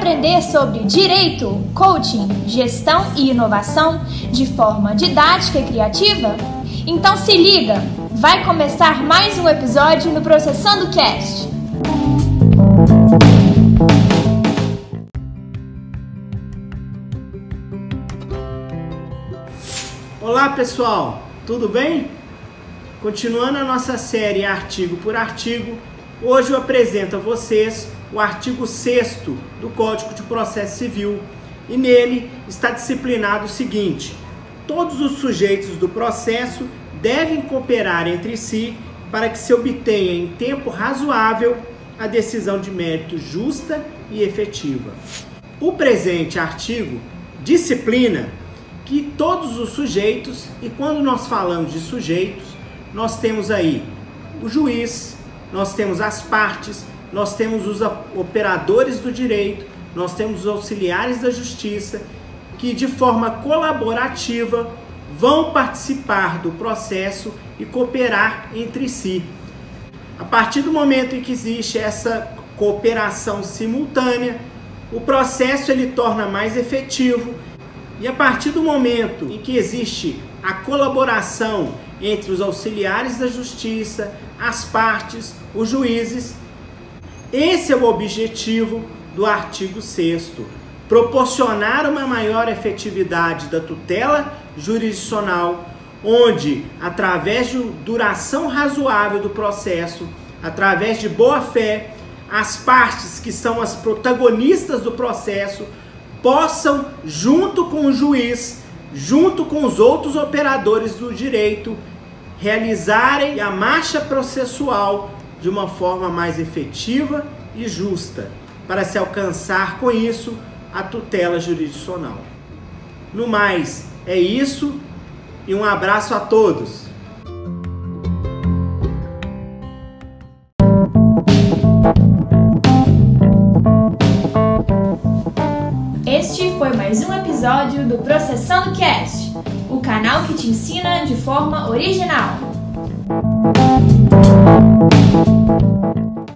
aprender sobre direito, coaching, gestão e inovação de forma didática e criativa? Então se liga, vai começar mais um episódio no Processando Cast. Olá pessoal, tudo bem? Continuando a nossa série artigo por artigo, hoje eu apresento a vocês o artigo 6 do Código de Processo Civil e nele está disciplinado o seguinte: todos os sujeitos do processo devem cooperar entre si para que se obtenha em tempo razoável a decisão de mérito justa e efetiva. O presente artigo disciplina que todos os sujeitos, e quando nós falamos de sujeitos, nós temos aí o juiz, nós temos as partes, nós temos os operadores do direito, nós temos os auxiliares da justiça, que de forma colaborativa vão participar do processo e cooperar entre si. A partir do momento em que existe essa cooperação simultânea, o processo ele torna mais efetivo e a partir do momento em que existe a colaboração entre os auxiliares da justiça, as partes, os juízes. Esse é o objetivo do artigo 6 proporcionar uma maior efetividade da tutela jurisdicional, onde, através de duração razoável do processo, através de boa-fé, as partes que são as protagonistas do processo possam, junto com o juiz, junto com os outros operadores do direito, realizarem a marcha processual de uma forma mais efetiva e justa, para se alcançar com isso a tutela jurisdicional. No mais, é isso e um abraço a todos. Este foi mais um episódio do Processando Cast o canal que te ensina de forma original. Thank you.